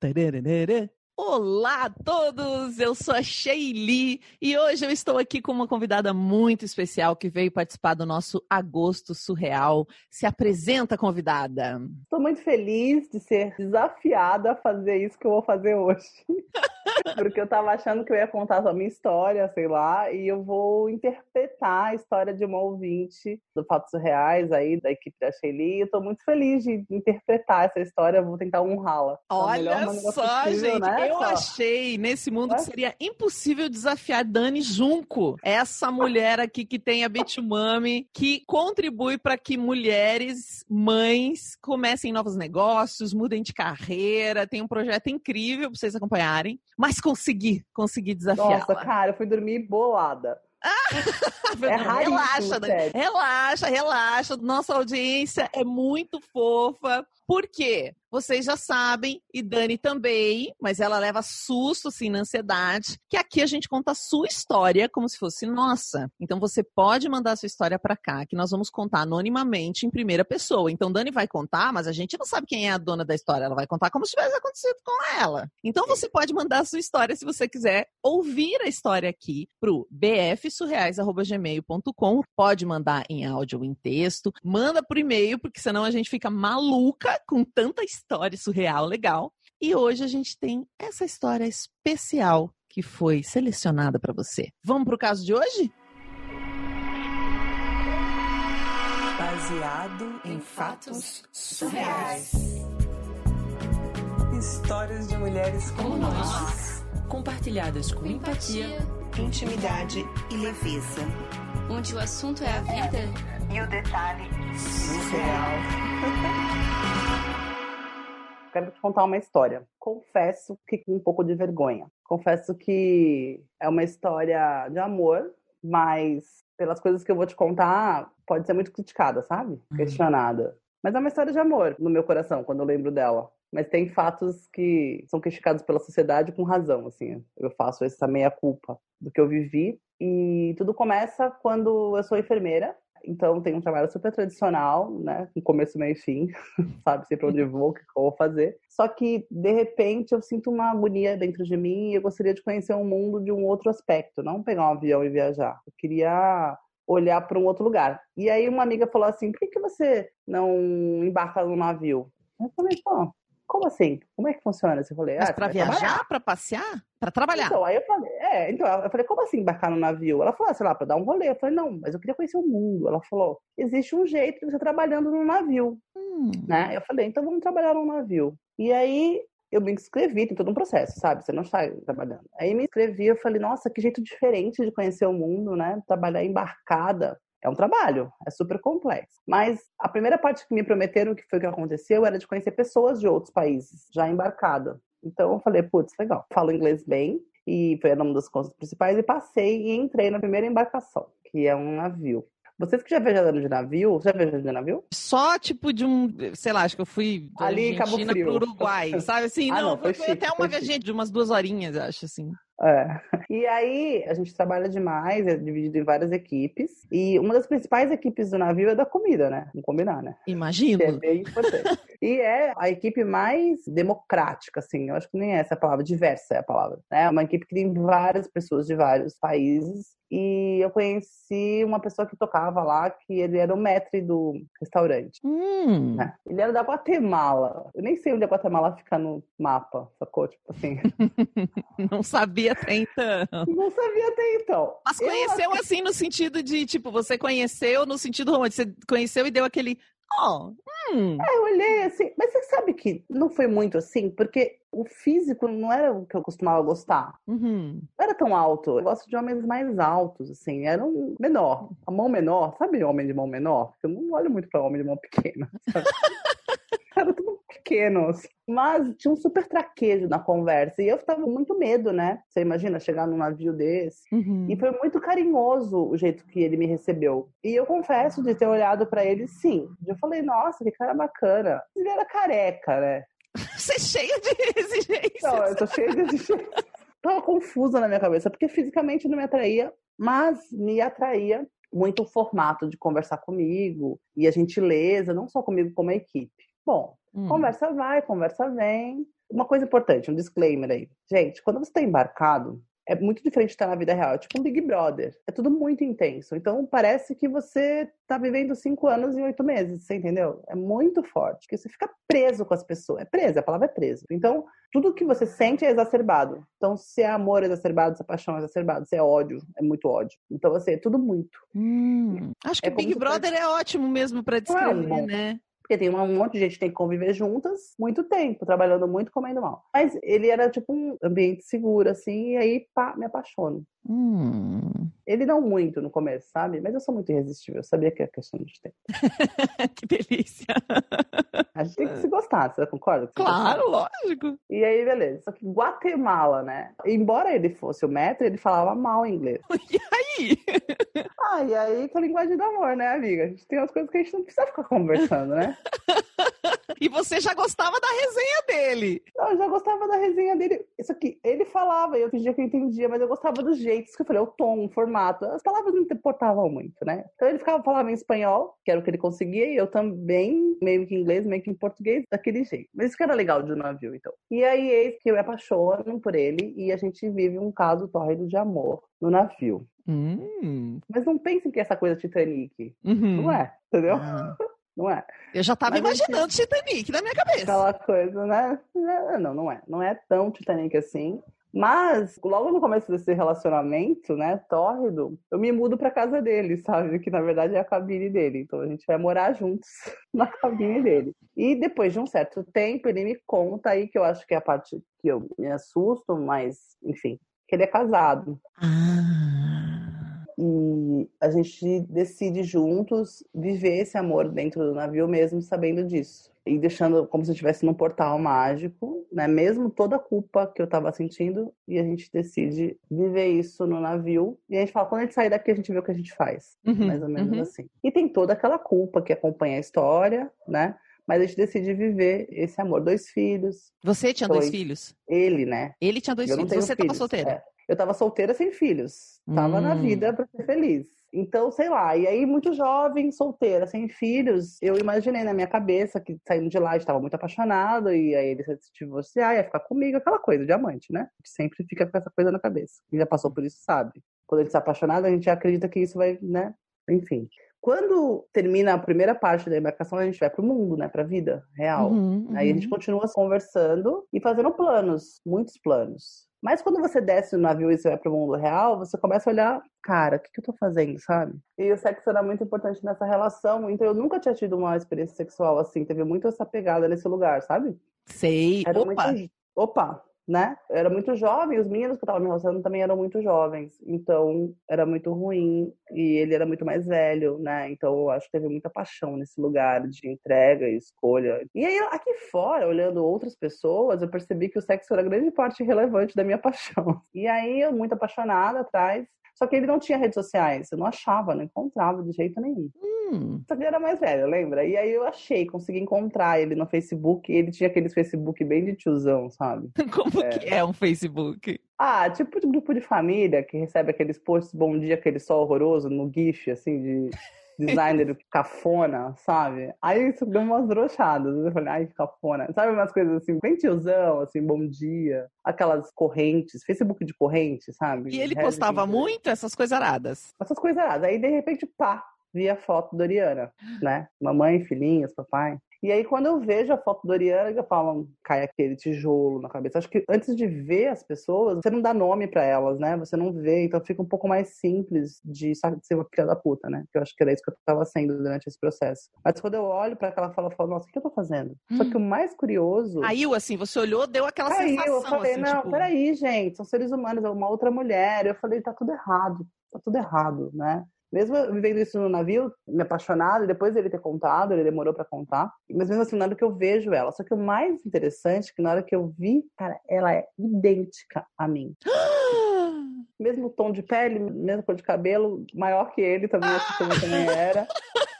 テレレレレ Olá a todos, eu sou a Sheili e hoje eu estou aqui com uma convidada muito especial que veio participar do nosso Agosto Surreal. Se apresenta, convidada. Estou muito feliz de ser desafiada a fazer isso que eu vou fazer hoje. Porque eu estava achando que eu ia contar a minha história, sei lá, e eu vou interpretar a história de uma ouvinte do Fatos Surreais aí, da equipe da Sheili. Eu tô muito feliz de interpretar essa história, eu vou tentar honrá-la. Olha só, possível, gente, né? Eu achei nesse mundo que seria impossível desafiar Dani Junco, essa mulher aqui que tem a Bitumami, que contribui para que mulheres, mães, comecem novos negócios, mudem de carreira, tem um projeto incrível para vocês acompanharem, mas consegui, consegui desafiar. Nossa, cara, eu fui dormir bolada. é relaxa, relaxa, relaxa. Nossa audiência é muito fofa. Por quê? Vocês já sabem, e Dani também, mas ela leva susto, assim, na ansiedade, que aqui a gente conta a sua história como se fosse nossa. Então você pode mandar a sua história para cá, que nós vamos contar anonimamente em primeira pessoa. Então Dani vai contar, mas a gente não sabe quem é a dona da história. Ela vai contar como se tivesse acontecido com ela. Então você pode mandar a sua história se você quiser ouvir a história aqui pro bfsurreais.gmail.com. Pode mandar em áudio ou em texto. Manda por e-mail, porque senão a gente fica maluca com tanta história surreal legal. E hoje a gente tem essa história especial que foi selecionada para você. Vamos para o caso de hoje? Baseado em fatos surreais. Histórias de mulheres como nós, compartilhadas com empatia, intimidade e leveza. Onde o assunto é a vida e o detalhe surreal. Quero te contar uma história. Confesso que com um pouco de vergonha. Confesso que é uma história de amor, mas pelas coisas que eu vou te contar, pode ser muito criticada, sabe? Uhum. Questionada. Mas é uma história de amor no meu coração quando eu lembro dela. Mas tem fatos que são criticados pela sociedade com razão, assim. Eu faço essa meia culpa do que eu vivi e tudo começa quando eu sou enfermeira então tem um trabalho super tradicional, né? Com começo, meio e fim, sabe? Sempre onde vou, o que eu vou fazer. Só que, de repente, eu sinto uma agonia dentro de mim e eu gostaria de conhecer um mundo de um outro aspecto, não pegar um avião e viajar. Eu queria olhar para um outro lugar. E aí uma amiga falou assim: por que, que você não embarca no navio? Eu falei, pô, como assim? Como é que funciona? Você falei, Mas ah, para viajar, para passear, para trabalhar. Então, aí eu falei, é, então eu falei, como assim embarcar no navio? Ela falou, ah, sei lá, para dar um rolê. Eu falei, não, mas eu queria conhecer o mundo. Ela falou, existe um jeito de você trabalhando no navio, hum. né? Eu falei, então vamos trabalhar no navio. E aí eu me inscrevi, tem todo um processo, sabe? Você não sai trabalhando. Aí me inscrevi, eu falei, nossa, que jeito diferente de conhecer o mundo, né? Trabalhar embarcada é um trabalho, é super complexo. Mas a primeira parte que me prometeram, que foi o que aconteceu, era de conhecer pessoas de outros países, já embarcada. Então eu falei, putz, legal. Falo inglês bem, e foi nome das coisas principais, e passei e entrei na primeira embarcação, que é um navio. Vocês que já viajaram de navio, já viajaram de navio? Só tipo de um, sei lá, acho que eu fui ali em Cabo Frio. pro Uruguai, sabe assim? ah, não, não, foi, foi até uma viagem de umas duas horinhas, acho assim. É. E aí, a gente trabalha demais, é dividido em várias equipes. E uma das principais equipes do navio é da comida, né? Vamos combinar, né? Imagino. Que é bem importante. e é a equipe mais democrática, assim. Eu acho que nem essa é a palavra, diversa é a palavra. É uma equipe que tem várias pessoas de vários países e eu conheci uma pessoa que tocava lá, que ele era o maître do restaurante. Hum. Né? Ele era da Guatemala. Eu nem sei onde a Guatemala fica no mapa, sacou? Tipo assim. Não sabia até então. Não sabia até então. Mas conheceu eu... assim no sentido de, tipo, você conheceu no sentido romântico. Você conheceu e deu aquele Oh, hum. É, eu olhei assim, mas você sabe que não foi muito assim, porque o físico não era o que eu costumava gostar. Uhum. Não era tão alto. Eu gosto de homens mais altos, assim. Era um menor. A mão menor. Sabe homem de mão menor? Eu não olho muito pra homem de mão pequena. tudo pequenos. Mas tinha um super traquejo na conversa. E eu tava com muito medo, né? Você imagina chegar num navio desse. Uhum. E foi muito carinhoso o jeito que ele me recebeu. E eu confesso de ter olhado para ele, sim. Eu falei, nossa, que cara bacana. Ele era careca, né? Você é cheia de exigências. Não, eu tô cheia de exigências. Tava confusa na minha cabeça, porque fisicamente não me atraía, mas me atraía muito o formato de conversar comigo e a gentileza, não só comigo, como a equipe. Bom, hum. conversa vai, conversa vem. Uma coisa importante, um disclaimer aí. Gente, quando você está embarcado, é muito diferente de estar na vida real. É tipo um Big Brother. É tudo muito intenso. Então parece que você tá vivendo cinco anos em oito meses, você entendeu? É muito forte. Que você fica preso com as pessoas. É preso, a palavra é preso. Então, tudo que você sente é exacerbado. Então, se é amor é exacerbado, se é paixão é exacerbado, se é ódio, é muito ódio. Então, assim, é tudo muito. Hum, acho que é Big Brother é ótimo mesmo para descrever, é né? Porque tem um monte de gente que tem que conviver juntas muito tempo, trabalhando muito, comendo mal. Mas ele era tipo um ambiente seguro, assim, e aí pá, me apaixono. Hum. Ele não muito no começo, sabe? Mas eu sou muito irresistível. Eu sabia que é questão de tempo. que delícia. A gente tem que se gostar, você concorda? Claro, lógico. E aí, beleza. Só que Guatemala, né? Embora ele fosse o metro, ele falava mal inglês. E aí? Ah, e aí com a linguagem do amor, né, amiga? A gente tem umas coisas que a gente não precisa ficar conversando, né? e você já gostava da resenha dele. Não, eu já gostava da resenha dele. Isso aqui, ele falava, eu fingia que eu entendia, mas eu gostava dos jeitos que eu falei, o tom, o formato. As palavras não importavam muito, né? Então ele ficava falando em espanhol, que era o que ele conseguia, e eu também, meio que em inglês, meio que em português, daquele jeito. Mas isso que era legal de um navio, então. E aí, eis que eu me apaixono por ele, e a gente vive um caso tórrido de amor no navio. Hum. Mas não pensem que é essa coisa Titanic. Uhum. Não é, entendeu? Ah. Não é. Eu já tava Mas imaginando gente... Titanic na minha cabeça. Aquela coisa, né? Não, não é. Não é tão Titanic assim. Mas, logo no começo desse relacionamento, né, tórrido, eu me mudo pra casa dele, sabe? Que na verdade é a cabine dele. Então a gente vai morar juntos na cabine dele. E depois de um certo tempo, ele me conta aí, que eu acho que é a parte que eu me assusto, mas, enfim, que ele é casado. Ah. E a gente decide juntos viver esse amor dentro do navio mesmo sabendo disso. E deixando como se estivesse num portal mágico, né? Mesmo toda a culpa que eu tava sentindo, e a gente decide viver isso no navio. E a gente fala, quando a gente sair daqui, a gente vê o que a gente faz. Uhum, mais ou menos uhum. assim. E tem toda aquela culpa que acompanha a história, né? Mas a gente decide viver esse amor. Dois filhos. Você tinha dois, dois filhos? Ele, né? Ele tinha dois eu filhos. Você estava solteira? É. Eu estava solteira sem filhos. Tava hum. na vida para ser feliz. Então, sei lá, e aí muito jovem, solteira, sem filhos, eu imaginei na minha cabeça que saindo de lá estava muito apaixonado e aí ele se divorciar, ia ficar comigo, aquela coisa de amante, né? Que sempre fica com essa coisa na cabeça. Quem já passou por isso sabe. Quando a gente está apaixonado, a gente acredita que isso vai, né? Enfim. Quando termina a primeira parte da embarcação, a gente vai para o mundo, né? Para a vida real. Uhum, uhum. Aí a gente continua conversando e fazendo planos, muitos planos. Mas quando você desce no navio e você vai pro mundo real, você começa a olhar, cara, o que, que eu tô fazendo, sabe? E o sexo era muito importante nessa relação, então eu nunca tinha tido uma experiência sexual assim, teve muito essa pegada nesse lugar, sabe? Sei. Era Opa! Muito... Opa! Né? Eu era muito jovem, os meninos que eu tava me relacionando também eram muito jovens, então era muito ruim e ele era muito mais velho, né? Então eu acho que teve muita paixão nesse lugar de entrega e escolha. E aí aqui fora, olhando outras pessoas, eu percebi que o sexo era grande parte relevante da minha paixão. E aí eu muito apaixonada atrás só que ele não tinha redes sociais, eu não achava, não encontrava de jeito nenhum. Hum. Só que ele era mais velho, lembra? E aí eu achei, consegui encontrar ele no Facebook. Ele tinha aqueles Facebook bem de tiozão, sabe? Como é. que é um Facebook? Ah, tipo de grupo de família que recebe aqueles posts bom dia, aquele sol horroroso no GIF, assim, de designer cafona, sabe? Aí isso deu umas brochadas. Eu falei, ai, que cafona. Sabe umas coisas assim, bem tiozão, assim, bom dia. Aquelas correntes, Facebook de corrente, sabe? E ele postava muito essas coisas aradas. Essas coisas aradas. Aí, de repente, pá, vi a foto da Oriana, né? Mamãe, filhinhas, papai. E aí, quando eu vejo a foto da Oriana, eu falo, cai aquele tijolo na cabeça. Acho que antes de ver as pessoas, você não dá nome para elas, né? Você não vê, então fica um pouco mais simples de ser uma filha da puta, né? Que eu acho que era isso que eu tava sendo durante esse processo. Mas quando eu olho para aquela fala, eu falo, nossa, o que eu tô fazendo? Hum. Só que o mais curioso. Caiu assim, você olhou, deu aquela Caiu, sensação. Eu falei, assim, não, tipo... peraí, gente, são seres humanos, é uma outra mulher. Eu falei, tá tudo errado, tá tudo errado, né? Mesmo vivendo isso no navio, me apaixonado, e depois dele ter contado, ele demorou para contar. Mas mesmo assim, na hora que eu vejo ela. Só que o mais interessante é que na hora que eu vi, cara, ela é idêntica a mim. mesmo tom de pele, mesmo cor de cabelo, maior que ele também, que ele também era.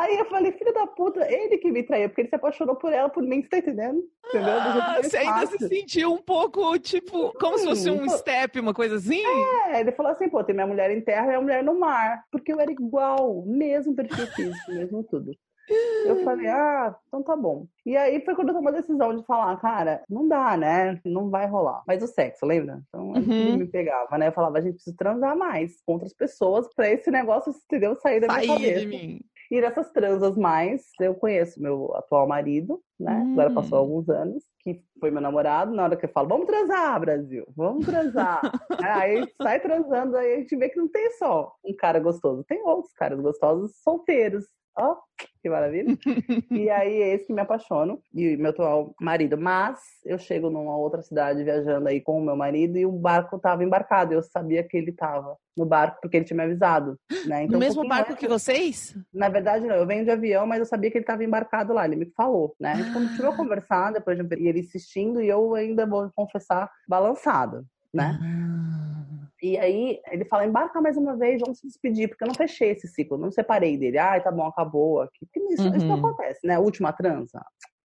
Aí eu falei, filho da puta, ele que me traiu, porque ele se apaixonou por ela, por mim, você tá entendendo? Entendeu? Ah, você ainda se sentiu um pouco, tipo, como se fosse um step, uma coisa assim? É, ele falou assim, pô, tem minha mulher em terra e minha mulher no mar. Porque eu era igual, mesmo perfil físico, mesmo tudo. Eu falei, ah, então tá bom. E aí foi quando eu tomei a decisão de falar, cara, não dá, né? Não vai rolar. Mas o sexo, lembra? Então uhum. ele me pegava, né? Eu falava, a gente precisa transar mais com outras pessoas pra esse negócio, entendeu? Sair da minha Sair cabeça. de mim. E nessas transas mais, eu conheço meu atual marido, né? Hum. Agora passou hum. alguns anos, que foi meu namorado. Na hora que eu falo, vamos transar, Brasil, vamos transar. aí sai transando, aí a gente vê que não tem só um cara gostoso, tem outros caras gostosos solteiros, Ó, oh, que maravilha. e aí é esse que me apaixono, e meu atual marido. Mas eu chego numa outra cidade viajando aí com o meu marido e o barco tava embarcado. Eu sabia que ele tava no barco porque ele tinha me avisado. Né? Então, no mesmo um barco antes, que vocês? Na verdade, não. Eu venho de avião, mas eu sabia que ele tava embarcado lá. Ele me falou, né? A gente continuou a conversar depois de ele insistindo e eu ainda vou confessar balançada, né? Ah. E aí ele fala: embarca mais uma vez, vamos se despedir, porque eu não fechei esse ciclo, não separei dele. Ai, tá bom, acabou aqui. Porque isso, uhum. isso não uhum. acontece, né? Última transa.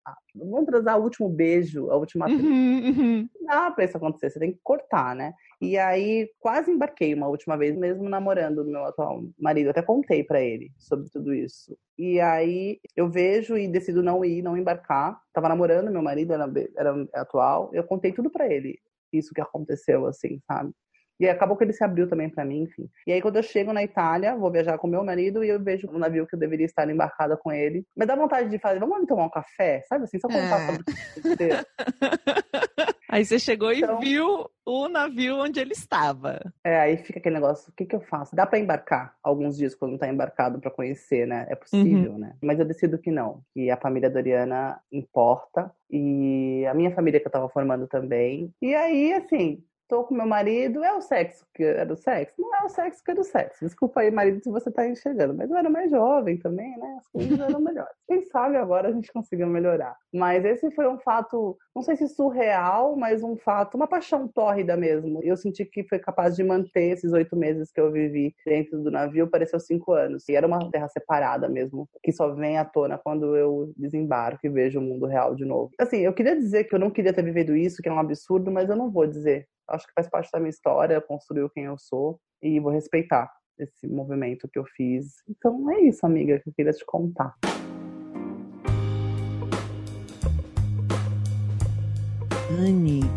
Ah, vamos transar o último beijo, a última transa. Uhum, uhum. Não dá pra isso acontecer, você tem que cortar, né? E aí quase embarquei uma última vez, mesmo namorando o meu atual marido. Até contei para ele sobre tudo isso. E aí eu vejo e decido não ir, não embarcar. Tava namorando meu marido, era, era atual. Eu contei tudo para ele, isso que aconteceu, assim, sabe? E acabou que ele se abriu também para mim, enfim. E aí, quando eu chego na Itália, vou viajar com meu marido e eu vejo um navio que eu deveria estar embarcada com ele. Me dá vontade de fazer, vamos ali tomar um café? Sabe assim, só contar é. sobre Aí você chegou então, e viu o navio onde ele estava. É, aí fica aquele negócio, o que, que eu faço? Dá para embarcar alguns dias quando tá embarcado para conhecer, né? É possível, uhum. né? Mas eu decido que não, que a família Doriana importa e a minha família que eu tava formando também. E aí, assim, tô com meu marido, é o sexo que era o sexo? Não é o sexo que era o sexo. Desculpa aí, marido, se você tá enxergando. Mas eu era mais jovem também, né? As coisas eram melhores. Quem sabe agora a gente consiga melhorar. Mas esse foi um fato, não sei se surreal, mas um fato, uma paixão tórrida mesmo. Eu senti que foi capaz de manter esses oito meses que eu vivi dentro do navio, pareceu cinco anos. E era uma terra separada mesmo, que só vem à tona quando eu desembarco e vejo o mundo real de novo. Assim, eu queria dizer que eu não queria ter vivido isso, que é um absurdo, mas eu não vou dizer acho que faz parte da minha história, construiu quem eu sou e vou respeitar esse movimento que eu fiz. Então é isso, amiga, que eu queria te contar.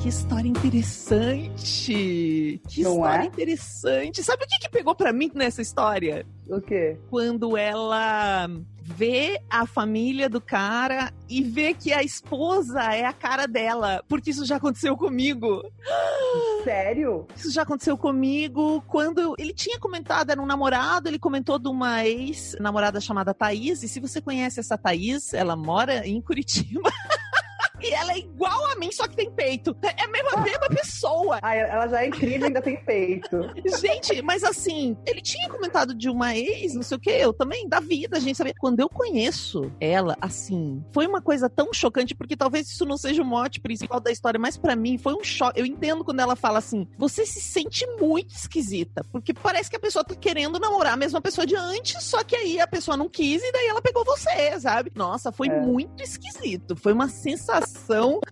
Que história interessante! Que Não história é? interessante! Sabe o que, que pegou para mim nessa história? O quê? Quando ela vê a família do cara e vê que a esposa é a cara dela. Porque isso já aconteceu comigo. Sério? Isso já aconteceu comigo quando ele tinha comentado, era um namorado, ele comentou de uma ex-namorada chamada Thaís. E se você conhece essa Thaís, ela mora em Curitiba. E ela é igual a mim, só que tem peito. É a mesma, a mesma pessoa. Ah, ela já é incrível e ainda tem peito. Gente, mas assim, ele tinha comentado de uma ex, não sei o que, eu também, da vida, a gente sabia. Quando eu conheço ela, assim, foi uma coisa tão chocante, porque talvez isso não seja o mote principal da história, mas para mim foi um choque. Eu entendo quando ela fala assim, você se sente muito esquisita, porque parece que a pessoa tá querendo namorar a mesma pessoa de antes, só que aí a pessoa não quis e daí ela pegou você, sabe? Nossa, foi é. muito esquisito. Foi uma sensação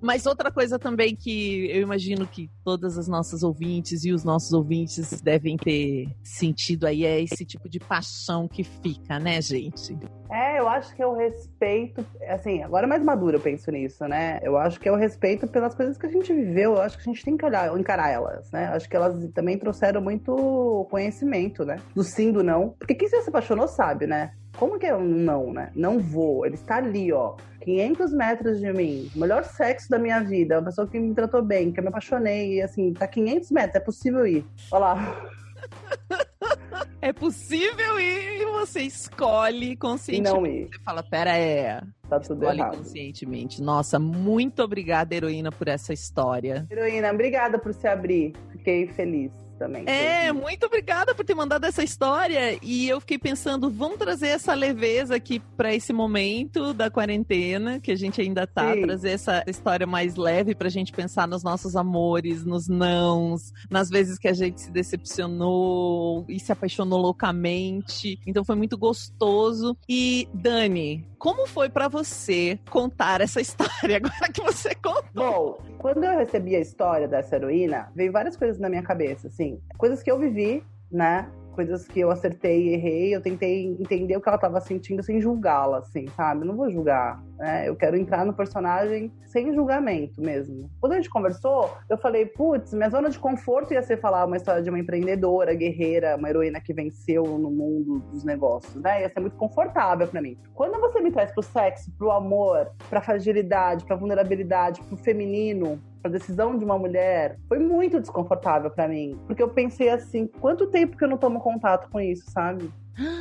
mas outra coisa também que eu imagino que todas as nossas ouvintes e os nossos ouvintes devem ter sentido aí é esse tipo de paixão que fica, né, gente? É, eu acho que é o respeito, assim, agora é mais maduro eu penso nisso, né? Eu acho que é o respeito pelas coisas que a gente viveu, eu acho que a gente tem que olhar, encarar elas, né? Acho que elas também trouxeram muito conhecimento, né? Do sim, do não. Porque quem se apaixonou sabe, né? Como que é um não, né? Não vou. Ele está ali, ó. 500 metros de mim. O melhor sexo da minha vida. Uma pessoa que me tratou bem, que eu me apaixonei. E assim, tá 500 metros. É possível ir. Olha lá. É possível ir e você escolhe conscientemente. Não ir. Você fala, pera, é. Tá tudo escolhe errado. conscientemente. Nossa, muito obrigada, heroína, por essa história. Heroína, obrigada por se abrir. Fiquei feliz também. É, muito obrigada por ter mandado essa história. E eu fiquei pensando, vamos trazer essa leveza aqui para esse momento da quarentena, que a gente ainda tá, Sim. trazer essa história mais leve pra gente pensar nos nossos amores, nos nãos, nas vezes que a gente se decepcionou e se apaixonou loucamente. Então foi muito gostoso. E Dani, como foi para você contar essa história agora que você contou? Bom, quando eu recebi a história dessa heroína, veio várias coisas na minha cabeça, assim, coisas que eu vivi, né? Coisas que eu acertei e errei, eu tentei entender o que ela tava sentindo sem julgá-la, assim, sabe? Eu não vou julgar, né? Eu quero entrar no personagem sem julgamento mesmo. Quando a gente conversou, eu falei, putz, minha zona de conforto ia ser falar uma história de uma empreendedora, guerreira, uma heroína que venceu no mundo dos negócios, né? Ia ser muito confortável para mim. Quando você me traz pro sexo, pro amor, pra fragilidade, pra vulnerabilidade, pro feminino, a decisão de uma mulher foi muito desconfortável para mim. Porque eu pensei assim, quanto tempo que eu não tomo contato com isso, sabe?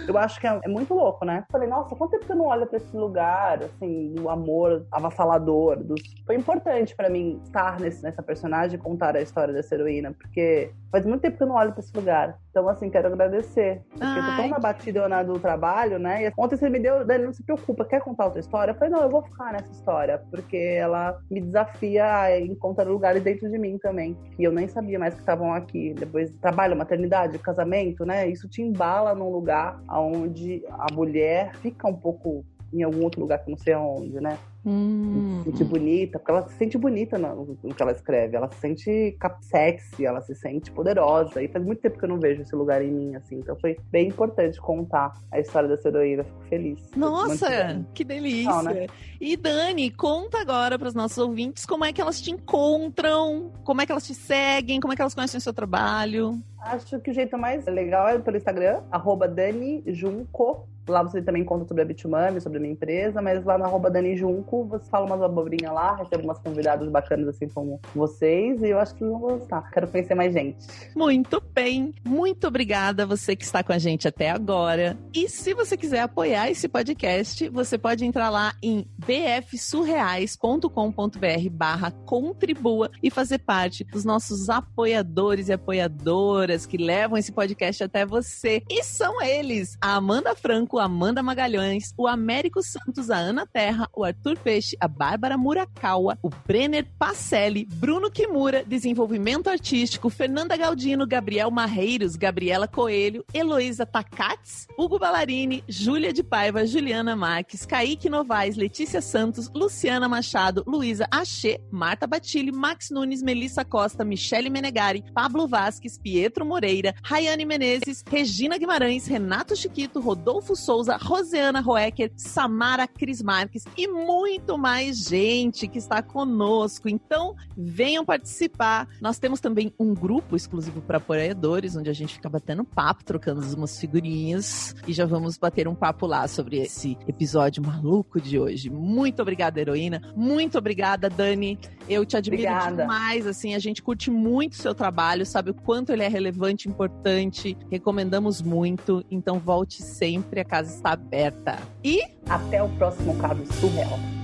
Eu acho que é, é, muito louco, né? Falei, nossa, quanto tempo que eu não olho pra esse lugar, assim, do amor avassalador. Dos... Foi importante para mim estar nesse, nessa personagem e contar a história dessa heroína, porque faz muito tempo que eu não olho pra esse lugar. Então, assim, quero agradecer. Porque Ai, eu tô tão na batida do trabalho, né? E ontem você me deu, Dani, não se preocupa, quer contar outra história? Eu falei, não, eu vou ficar nessa história, porque ela me desafia a encontrar lugares dentro de mim também, que eu nem sabia mais que estavam aqui. Depois, trabalho, maternidade, casamento, né? Isso te embala num lugar lugar onde a mulher fica um pouco em algum outro lugar que não sei aonde, né? Hum. Se sente bonita, porque ela se sente bonita no, no, que ela escreve. Ela se sente sexy, ela se sente poderosa. E faz muito tempo que eu não vejo esse lugar em mim, assim. Então foi bem importante contar a história dessa heroína. Fico feliz. Nossa, que delícia! Não, né? E Dani, conta agora para os nossos ouvintes como é que elas te encontram, como é que elas te seguem, como é que elas conhecem o seu trabalho. Acho que o jeito mais legal é pelo Instagram, arroba Dani Junco. Lá você também conta sobre a Bitumami, sobre a minha empresa, mas lá no arroba Dani Junco você fala umas abobrinhas lá, recebe umas convidadas bacanas assim como vocês, e eu acho que vão gostar. Quero conhecer mais gente. Muito bem. Muito obrigada a você que está com a gente até agora. E se você quiser apoiar esse podcast, você pode entrar lá em bfsurreais.com.br barra contribua e fazer parte dos nossos apoiadores e apoiadoras que levam esse podcast até você. E são eles, a Amanda Franco, a Amanda Magalhães, o Américo Santos, a Ana Terra, o Arthur Peixe, a Bárbara Murakawa, o Brenner Pacelli, Bruno Kimura, Desenvolvimento Artístico, Fernanda Galdino, Gabriel Marreiros, Gabriela Coelho, Heloísa Takats, Hugo Ballarini, Júlia de Paiva, Juliana Marques, Kaique Novaes, Letícia Santos, Luciana Machado, Luísa Axê, Marta Batilli, Max Nunes, Melissa Costa, Michele Menegari, Pablo Vasques, Pietro Moreira, Rayane Menezes, Regina Guimarães, Renato Chiquito, Rodolfo Souza, Roseana Roecker, Samara Cris Marques e muito mais gente que está conosco. Então, venham participar. Nós temos também um grupo exclusivo para apoiadores, onde a gente fica batendo papo, trocando umas figurinhas e já vamos bater um papo lá sobre esse episódio maluco de hoje. Muito obrigada, heroína. Muito obrigada, Dani. Eu te admiro obrigada. demais, assim, a gente curte muito o seu trabalho, sabe o quanto ele é relevante, importante. Recomendamos muito, então volte sempre, a casa está aberta. E até o próximo caso surreal.